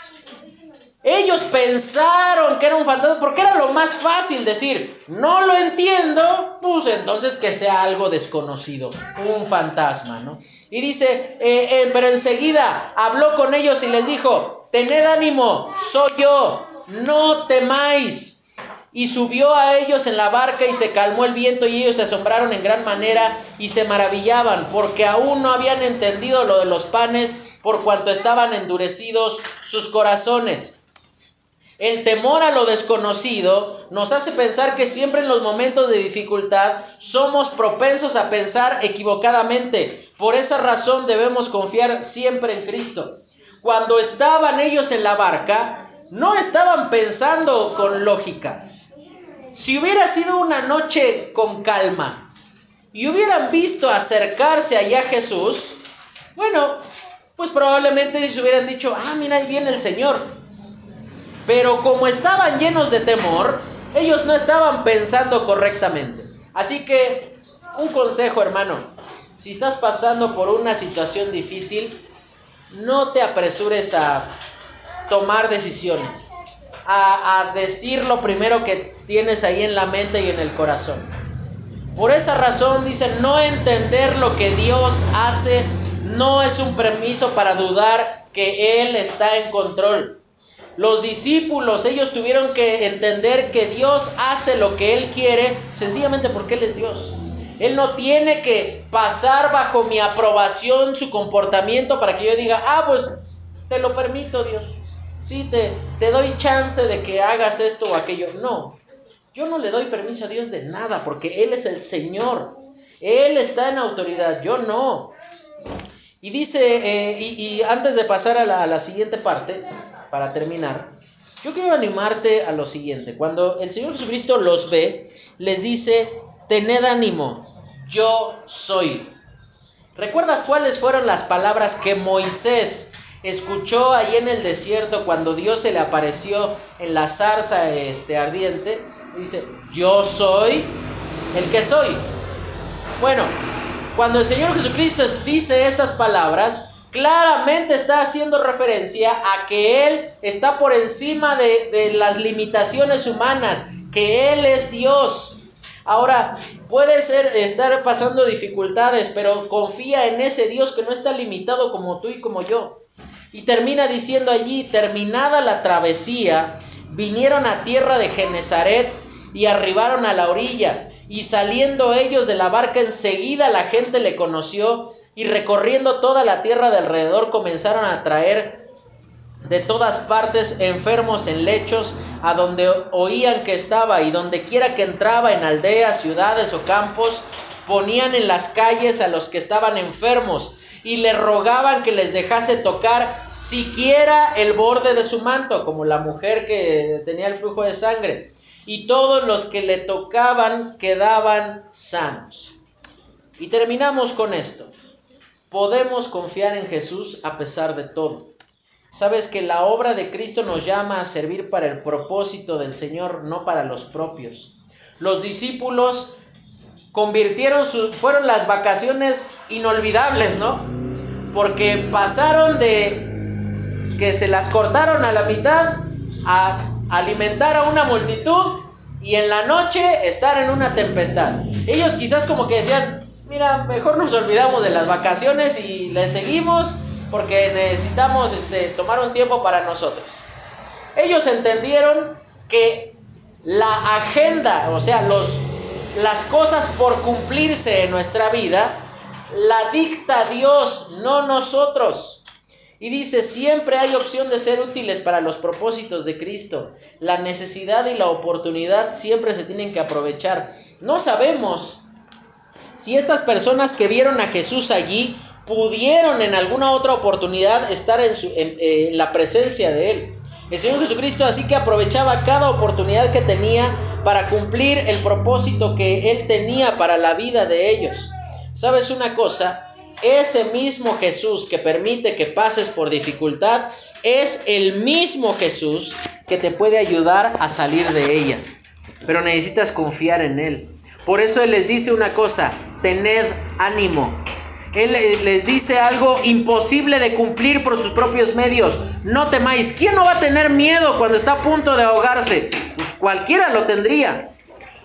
Ellos pensaron que era un fantasma porque era lo más fácil decir, no lo entiendo, pues entonces que sea algo desconocido, un fantasma, ¿no? Y dice, eh, eh, pero enseguida habló con ellos y les dijo, tened ánimo, soy yo, no temáis. Y subió a ellos en la barca y se calmó el viento y ellos se asombraron en gran manera y se maravillaban porque aún no habían entendido lo de los panes por cuanto estaban endurecidos sus corazones. El temor a lo desconocido nos hace pensar que siempre en los momentos de dificultad somos propensos a pensar equivocadamente. Por esa razón debemos confiar siempre en Cristo. Cuando estaban ellos en la barca, no estaban pensando con lógica. Si hubiera sido una noche con calma y hubieran visto acercarse allá Jesús, bueno, pues probablemente se hubieran dicho, ah, mira, ahí viene el Señor. Pero como estaban llenos de temor, ellos no estaban pensando correctamente. Así que, un consejo, hermano, si estás pasando por una situación difícil, no te apresures a tomar decisiones, a, decir lo primero que tienes ahí en la mente y en el corazón. Por esa razón dice, no entender lo que Dios hace no es un permiso para dudar que Él está en control. Los discípulos, ellos tuvieron que entender que Dios hace lo que Él quiere sencillamente porque Él es Dios. Él no tiene que pasar bajo mi aprobación su comportamiento para que yo diga, ah, pues te lo permito Dios. Sí, te, te doy chance de que hagas esto o aquello. No, yo no le doy permiso a Dios de nada porque Él es el Señor. Él está en autoridad, yo no. Y dice, eh, y, antes de pasar a la, a la siguiente parte, para terminar, yo quiero animarte a lo siguiente. Cuando el Señor Jesucristo los ve, les dice, tened ánimo, yo soy. ¿Recuerdas cuáles fueron las palabras que Moisés escuchó ahí en el desierto cuando Dios se le apareció en la zarza este, ardiente? Dice, yo soy el que soy. Bueno, cuando el Señor Jesucristo dice estas palabras, claramente está haciendo referencia a que Él está por encima de, de las limitaciones humanas, que Él es Dios. Ahora, puede ser estar pasando dificultades, pero confía en ese Dios que no está limitado como tú y como yo. Y termina diciendo allí, terminada la travesía, vinieron a tierra de Genezaret y arribaron a la orilla. Y saliendo ellos de la barca enseguida la gente le conoció y recorriendo toda la tierra de alrededor comenzaron a traer de todas partes enfermos en lechos, a donde oían que estaba y donde quiera que entraba en aldeas, ciudades o campos, ponían en las calles a los que estaban enfermos y le rogaban que les dejase tocar siquiera el borde de su manto, como la mujer que tenía el flujo de sangre. Y todos los que le tocaban quedaban sanos. Y terminamos con esto. Podemos confiar en Jesús a pesar de todo. Sabes que la obra de Cristo nos llama a servir para el propósito del Señor, no para los propios. Los discípulos convirtieron fueron las vacaciones inolvidables, ¿no? Porque pasaron de que se las cortaron a la mitad a alimentar a una multitud y en la noche estar en una tempestad. Ellos quizás como que decían, mira, mejor nos olvidamos de las vacaciones y le seguimos porque necesitamos este, tomar un tiempo para nosotros. Ellos entendieron que la agenda, o sea, los, las cosas por cumplirse en nuestra vida, la dicta Dios, no nosotros. Y dice, siempre hay opción de ser útiles para los propósitos de Cristo. La necesidad y la oportunidad siempre se tienen que aprovechar. No sabemos si estas personas que vieron a Jesús allí pudieron en alguna otra oportunidad estar en, en, la presencia de Él. El Señor Jesucristo así que aprovechaba cada oportunidad que tenía para cumplir el propósito que Él tenía para la vida de ellos. ¿Sabes una cosa? Ese mismo Jesús que permite que pases por dificultad es el mismo Jesús que te puede ayudar a salir de ella. Pero necesitas confiar en Él. Por eso Él les dice una cosa, tened ánimo, él les dice algo imposible de cumplir por sus propios medios. No temáis. ¿Quién no va a tener miedo cuando está a punto de ahogarse? Pues cualquiera lo tendría.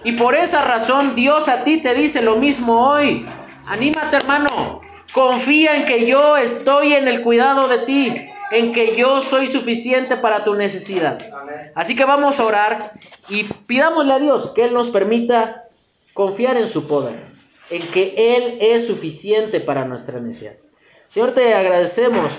Y por esa razón Dios a ti te dice lo mismo hoy. Anímate hermano. Confía en que yo estoy en el cuidado de ti. En que yo soy suficiente para tu necesidad. Así que vamos a orar y pidámosle a Dios que Él nos permita confiar en su poder en que Él es suficiente para nuestra necesidad. Señor, te agradecemos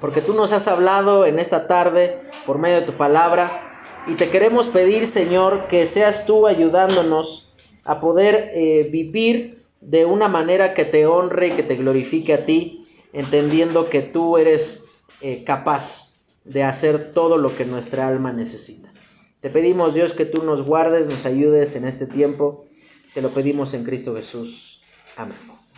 porque tú nos has hablado en esta tarde por medio de tu palabra y te queremos pedir, Señor, que seas tú ayudándonos a poder eh, vivir de una manera que te honre y que te glorifique a ti, entendiendo que tú eres eh, capaz de hacer todo lo que nuestra alma necesita. Te pedimos, Dios, que tú nos guardes, nos ayudes en este tiempo. Te lo pedimos en Cristo Jesús. Amén.